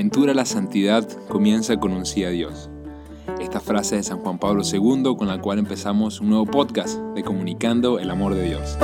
aventura la santidad comienza con un sí a Dios. Esta frase de San Juan Pablo II con la cual empezamos un nuevo podcast de Comunicando el Amor de Dios.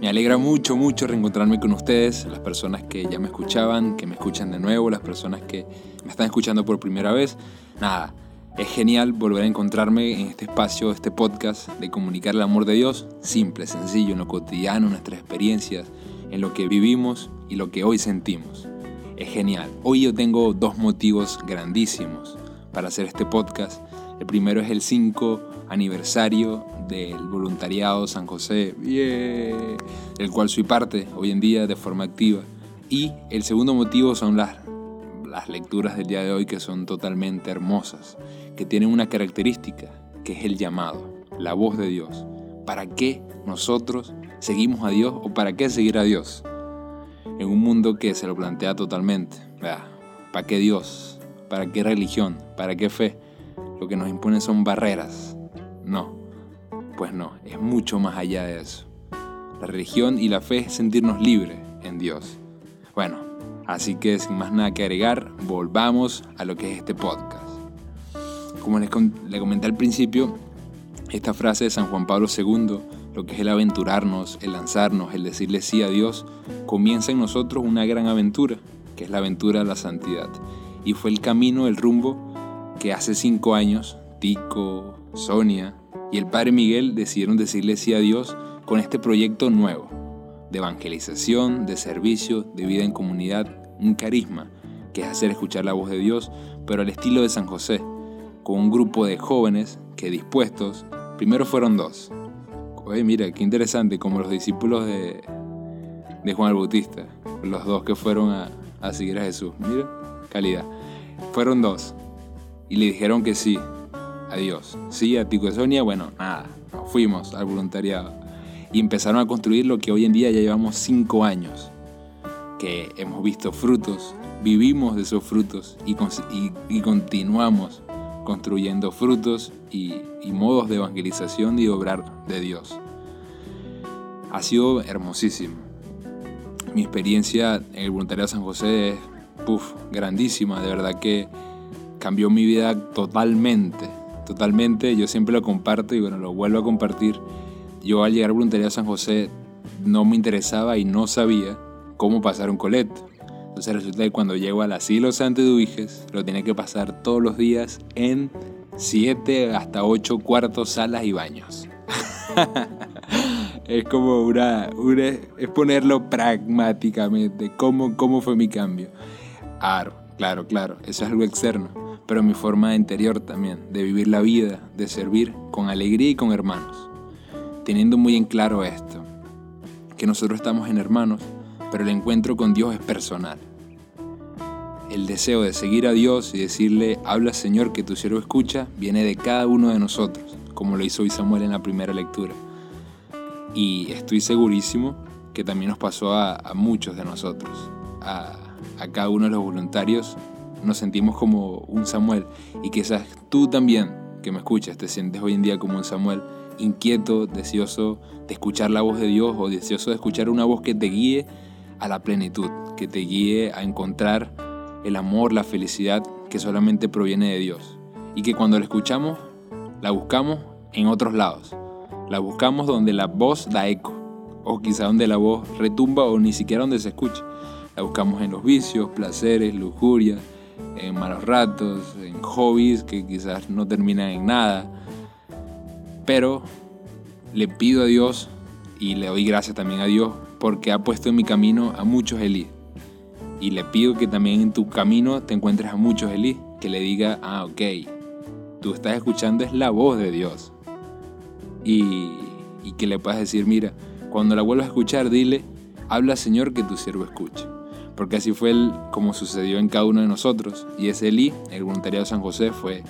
Me alegra mucho, mucho reencontrarme con ustedes, las personas que ya me escuchaban, que me escuchan de nuevo, las personas que me están escuchando por primera vez. Nada, es genial volver a encontrarme en este espacio, este podcast de comunicar el amor de Dios, simple, sencillo, en lo cotidiano, nuestras experiencias, en lo que vivimos y lo que hoy sentimos. Es genial. Hoy yo tengo dos motivos grandísimos para hacer este podcast. El primero es el 5 aniversario del voluntariado San José, del cual soy parte hoy en día de forma activa. Y el segundo motivo son las las lecturas del día de hoy que son totalmente hermosas, que tienen una característica, que es el llamado, la voz de Dios. ¿Para qué nosotros seguimos a Dios o para qué seguir a Dios? En un mundo que se lo plantea totalmente. ¿Para qué Dios? ¿Para qué religión? ¿Para qué fe? Lo que nos impone son barreras. No, pues no, es mucho más allá de eso. La religión y la fe es sentirnos libres en Dios. Bueno, Así que sin más nada que agregar, volvamos a lo que es este podcast. Como les, comenté al principio, esta frase de San Juan Pablo II, lo que es el aventurarnos, el lanzarnos, el decirle sí a Dios, comienza en nosotros una gran aventura, que es la aventura de la santidad. Y fue el camino, el rumbo que hace cinco años Tico, Sonia y el Padre Miguel decidieron decirle sí a Dios con este proyecto nuevo de evangelización, de servicio, de vida en comunidad, un carisma, que es hacer escuchar la voz de Dios, pero al estilo de San José, con un grupo de jóvenes que dispuestos, primero fueron dos. Oye, mira, qué interesante, como los discípulos de, de Juan el Bautista, los dos que fueron a, a seguir a Jesús. Mira, calidad. Fueron dos y le dijeron que sí a Dios. Sí, a Tico Sonia, bueno, nada, fuimos al voluntariado y empezaron a construir lo que hoy en día ya llevamos cinco años, que hemos visto frutos, vivimos de esos frutos y, continuamos construyendo frutos y, modos de evangelización y obrar de Dios. Ha sido hermosísimo. Mi experiencia en el voluntariado San José es grandísima, de verdad que cambió mi vida totalmente, totalmente. Yo siempre lo comparto y bueno, lo vuelvo a compartir yo al llegar voluntariado a San José no me interesaba y no sabía cómo pasar un coleto. Entonces resulta que cuando llego al asilo Santo Eduviges, lo tenía que pasar todos los días en 7 hasta 8 cuartos, salas y baños. es como una, es ponerlo pragmáticamente, ¿Cómo, cómo fue mi cambio. Claro, claro, claro, eso es algo externo, pero mi forma interior también, de vivir la vida, de servir con alegría y con hermanos teniendo muy en claro esto, que nosotros estamos en hermanos, pero el encuentro con Dios es personal. El deseo de seguir a Dios y decirle, habla Señor que tu siervo escucha, viene de cada uno de nosotros, como lo hizo hoy Samuel en la primera lectura. Y estoy segurísimo que también nos pasó a, muchos de nosotros, a, a cada uno de los voluntarios, nos sentimos como un Samuel y quizás tú también que me escuchas te sientes hoy en día como un Samuel inquieto, deseoso de escuchar la voz de Dios o deseoso de escuchar una voz que te guíe a la plenitud, que te guíe a encontrar el amor, la felicidad que solamente proviene de Dios. Y que cuando la escuchamos, la buscamos en otros lados. La buscamos donde la voz da eco, o quizá donde la voz retumba o ni siquiera donde se escucha. La buscamos en los vicios, placeres, lujuria, en malos ratos, en hobbies que quizás no terminan en nada, pero le pido a Dios y le doy gracias también a Dios porque ha puesto en mi camino a muchos Elí. Y le pido que también en tu camino te encuentres a muchos Elí, que le diga, ah, ok, tú estás escuchando es la voz de Dios. Y, y que le puedas decir, mira, cuando la vuelvas a escuchar, dile, habla Señor que tu siervo escuche. Porque así fue como sucedió en cada uno de nosotros. Y ese Elí, el voluntariado de San José, fue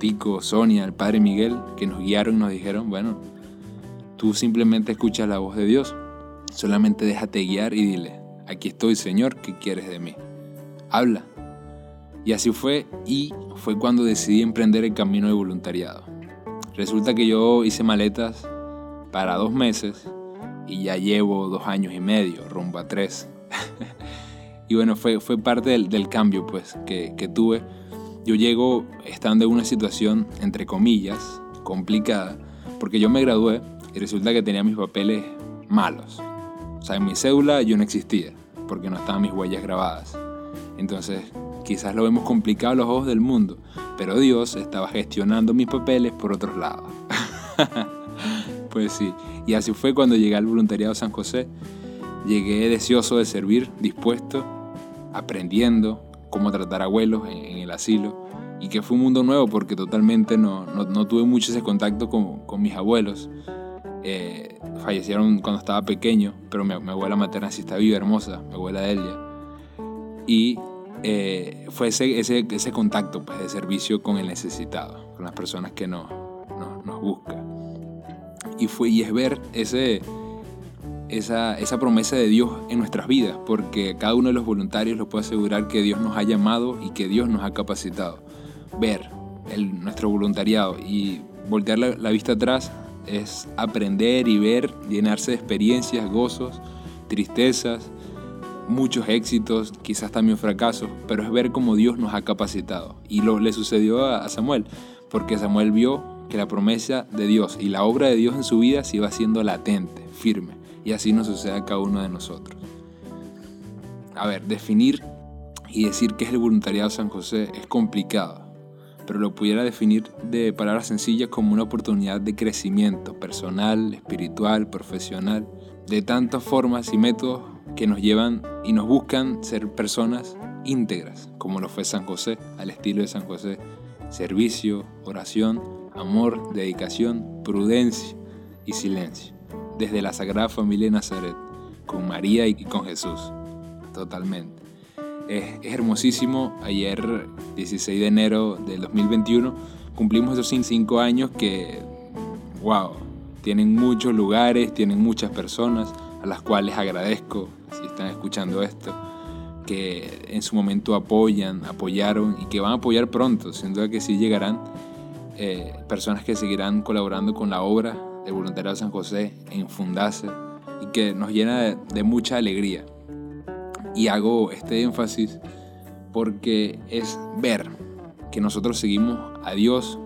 Tico, Sonia, el Padre Miguel, que nos guiaron y nos dijeron, bueno, tú simplemente escuchas la voz de Dios, solamente déjate guiar y dile, aquí estoy Señor, ¿qué quieres de mí? Habla. Y así fue y fue cuando decidí emprender el camino de voluntariado. Resulta que yo hice maletas para dos meses y ya llevo dos años y medio, rumbo a tres, y bueno, fue, fue parte del, cambio pues que, que tuve. Yo llego estando en una situación, entre comillas, complicada, porque yo me gradué y resulta que tenía mis papeles malos. En mi cédula yo no existía, porque no estaban mis huellas grabadas. Entonces, quizás lo vemos complicado a los ojos del mundo, pero Dios estaba gestionando mis papeles por otros lados. pues sí, y así fue cuando llegué al voluntariado San José. Llegué deseoso de servir, dispuesto, aprendiendo cómo tratar abuelos en, el asilo. Y que fue un mundo nuevo porque totalmente no, no, tuve mucho ese contacto con, con mis abuelos. Eh, fallecieron cuando estaba pequeño, pero mi, abuela materna sí está viva, hermosa, mi abuela Delia. Y eh, fue ese, ese, ese, contacto pues, de servicio con el necesitado, con las personas que nos, nos, buscan. Y, fue, y es ver ese, esa, esa promesa de Dios en nuestras vidas, porque cada uno de los voluntarios lo puede asegurar que Dios nos ha llamado y que Dios nos ha capacitado. Ver el, nuestro voluntariado y voltear la vista atrás es aprender y ver, llenarse de experiencias, gozos, tristezas, muchos éxitos, quizás también fracasos, pero es ver cómo Dios nos ha capacitado. Y lo le sucedió a Samuel, porque Samuel vio que la promesa de Dios y la obra de Dios en su vida se iba haciendo latente, firme, y así nos sucede a cada uno de nosotros. A ver, definir y decir qué es el voluntariado San José es complicado, pero lo pudiera definir de palabras sencillas como una oportunidad de crecimiento personal, espiritual, profesional, de tantas formas y métodos que nos llevan y nos buscan ser personas íntegras, como lo fue San José, al estilo de San José. Servicio, oración, amor, dedicación, prudencia y silencio. Desde la Sagrada Familia de Nazaret, con María y con Jesús. Totalmente. Es, hermosísimo. Ayer, 16 de enero del 2021, cumplimos esos 5 años que, wow, tienen muchos lugares, tienen muchas personas a las cuales agradezco si están escuchando esto, que en su momento apoyan, apoyaron y que van a apoyar pronto, sin duda que sí llegarán eh, personas que seguirán colaborando con la obra del Voluntariado San José en Fundase y que nos llena de mucha alegría. Y hago este énfasis porque es ver que nosotros seguimos a Dios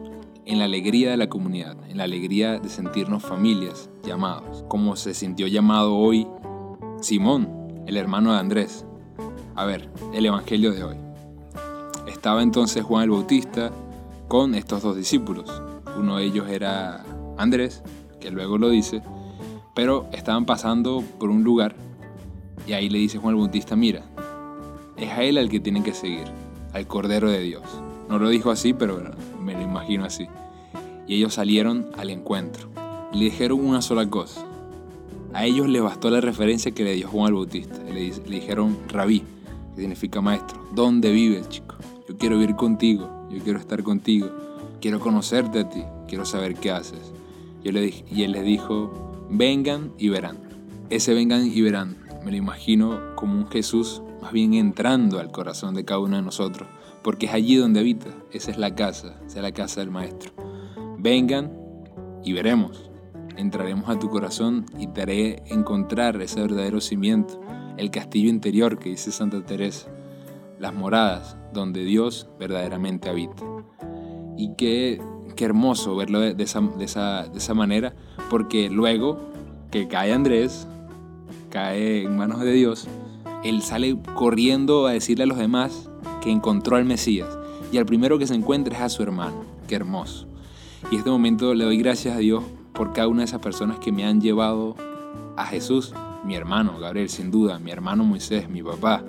en la alegría de la comunidad, en la alegría de sentirnos familias, llamados, como se sintió llamado hoy Simón, el hermano de Andrés. A ver, el Evangelio de hoy. Estaba entonces Juan el Bautista con estos dos discípulos. Uno de ellos era Andrés, que luego lo dice, pero estaban pasando por un lugar y ahí le dice Juan el Bautista, mira, es a él al que tienen que seguir, al Cordero de Dios. No lo dijo así, pero me lo imagino así. Y ellos salieron al encuentro. Y le dijeron una sola cosa. A ellos les bastó la referencia que le dio Juan el Bautista. Le, dijeron rabí, que significa maestro. ¿Dónde vives, chico? Yo quiero vivir contigo, yo quiero estar contigo, quiero conocerte a ti, quiero saber qué haces. Yo le dije, y él les dijo, vengan y verán. Ese vengan y verán, me lo imagino como un Jesús más bien entrando al corazón de cada uno de nosotros, porque es allí donde habita, esa es la casa, esa es la casa del Maestro. Vengan y veremos entraremos a tu corazón y te haré encontrar ese verdadero cimiento, el castillo interior que dice Santa Teresa, las moradas donde Dios verdaderamente habita. Y qué, qué hermoso verlo de, esa, de, esa, de esa manera, porque luego que cae Andrés, cae en manos de Dios, él sale corriendo a decirle a los demás que encontró al Mesías. Y al primero que se encuentra es a su hermano. Qué hermoso. Y en este momento le doy gracias a Dios por cada una de esas personas que me han llevado a Jesús, mi hermano Gabriel, sin duda, mi hermano Moisés, mi papá,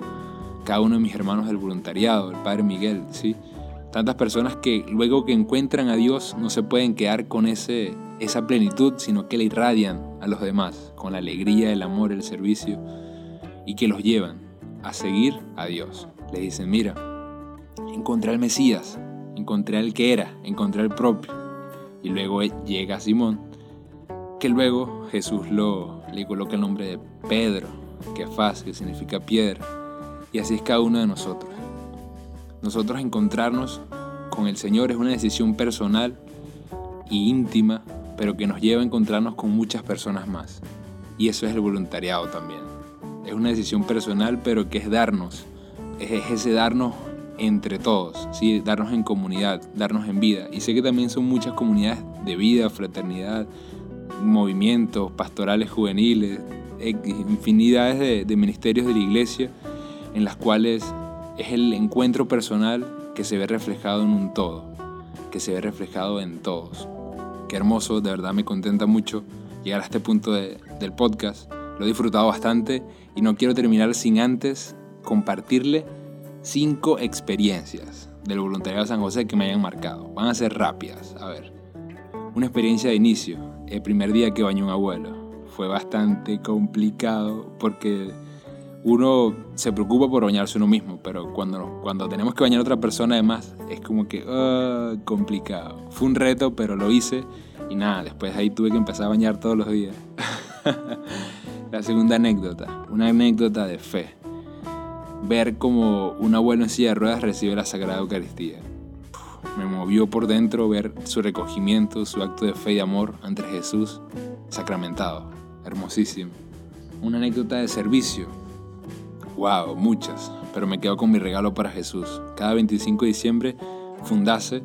cada uno de mis hermanos del voluntariado, el Padre Miguel, ¿sí? Tantas personas que luego que encuentran a Dios no se pueden quedar con ese, esa plenitud, sino que le irradian a los demás con la alegría, el amor, el servicio y que los llevan a seguir a Dios. Le dicen, mira, encontré al Mesías, encontré al que era, encontré al propio. Y luego llega Simón que luego Jesús lo, le coloca el nombre de Pedro, que faz, que significa piedra. Y así es cada uno de nosotros. Nosotros encontrarnos con el Señor es una decisión personal e íntima, pero que nos lleva a encontrarnos con muchas personas más. Y eso es el voluntariado también. es una decisión personal, pero que es darnos, es, ese darnos entre todos, ¿sí? darnos en comunidad, darnos en vida. Y sé que también son muchas comunidades de vida, fraternidad, movimientos pastorales juveniles, infinidades de, de ministerios de la iglesia en las cuales es el encuentro personal que se ve reflejado en un todo, que se ve reflejado en todos. Qué hermoso, de verdad me contenta mucho llegar a este punto del podcast. Lo he disfrutado bastante y no quiero terminar sin antes compartirle cinco experiencias del voluntariado de San José que me hayan marcado. Van a ser rápidas. A ver, una experiencia de inicio, el primer día que bañó un abuelo. Fue bastante complicado porque uno se preocupa por bañarse uno mismo, pero cuando, cuando tenemos que bañar a otra persona además es como que uh, complicado. Fue un reto, pero lo hice y nada, después ahí tuve que empezar a bañar todos los días. La segunda anécdota, una anécdota de fe. Ver como un abuelo en silla de ruedas recibe la Sagrada Eucaristía. Me movió por dentro ver su recogimiento, su acto de fe y amor ante Jesús sacramentado. Hermosísimo. Una anécdota de servicio Wow, muchas, pero me quedo con mi regalo para Jesús. Cada 25 de diciembre, Fundase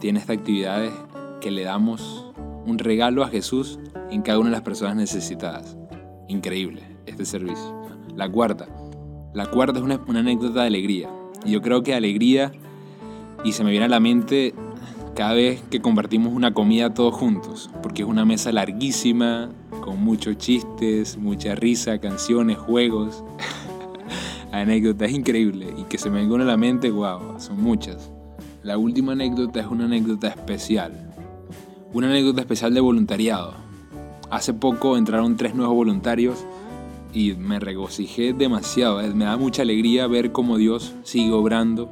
tiene estas actividades que le damos un regalo a Jesús en cada una de las personas necesitadas. Increíble este servicio. La cuarta. La cuarta es una, una anécdota de alegría. Y yo creo que alegría, y se me viene a la mente cada vez que compartimos una comida todos juntos, porque es una mesa larguísima, con muchos chistes, mucha risa, canciones, juegos. Anécdota es increíble y que se me venga a la mente, wow, son muchas. La última anécdota es una anécdota especial. Una anécdota especial de voluntariado. Hace poco entraron tres nuevos voluntarios y me regocijé demasiado. Me da mucha alegría ver cómo Dios sigue obrando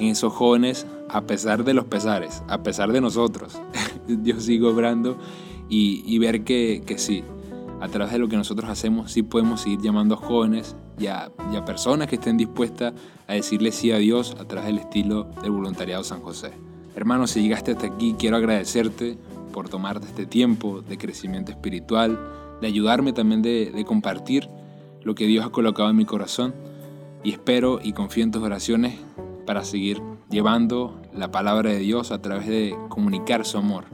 en esos jóvenes a pesar de los pesares, a pesar de nosotros. Dios sigue obrando y, ver que, que sí, a través de lo que nosotros hacemos, sí podemos seguir llamando a jóvenes y a, personas que estén dispuestas a decirle sí a Dios a través del estilo del voluntariado San José. Hermano, si llegaste hasta aquí, quiero agradecerte por tomarte este tiempo de crecimiento espiritual, de ayudarme también de, de compartir lo que Dios ha colocado en mi corazón y espero y confío en tus oraciones para seguir llevando la palabra de Dios a través de comunicar su amor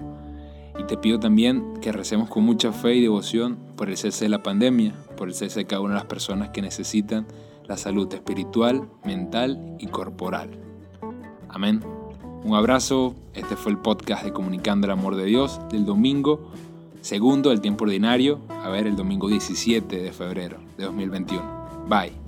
y te pido también que recemos con mucha fe y devoción por el cese de la pandemia, por el cese de cada una de las personas que necesitan la salud espiritual, mental y corporal. Amén. Un abrazo, este fue el podcast de Comunicando el Amor de Dios del domingo segundo del tiempo ordinario, a ver, el domingo 17 de febrero de 2021. Bye.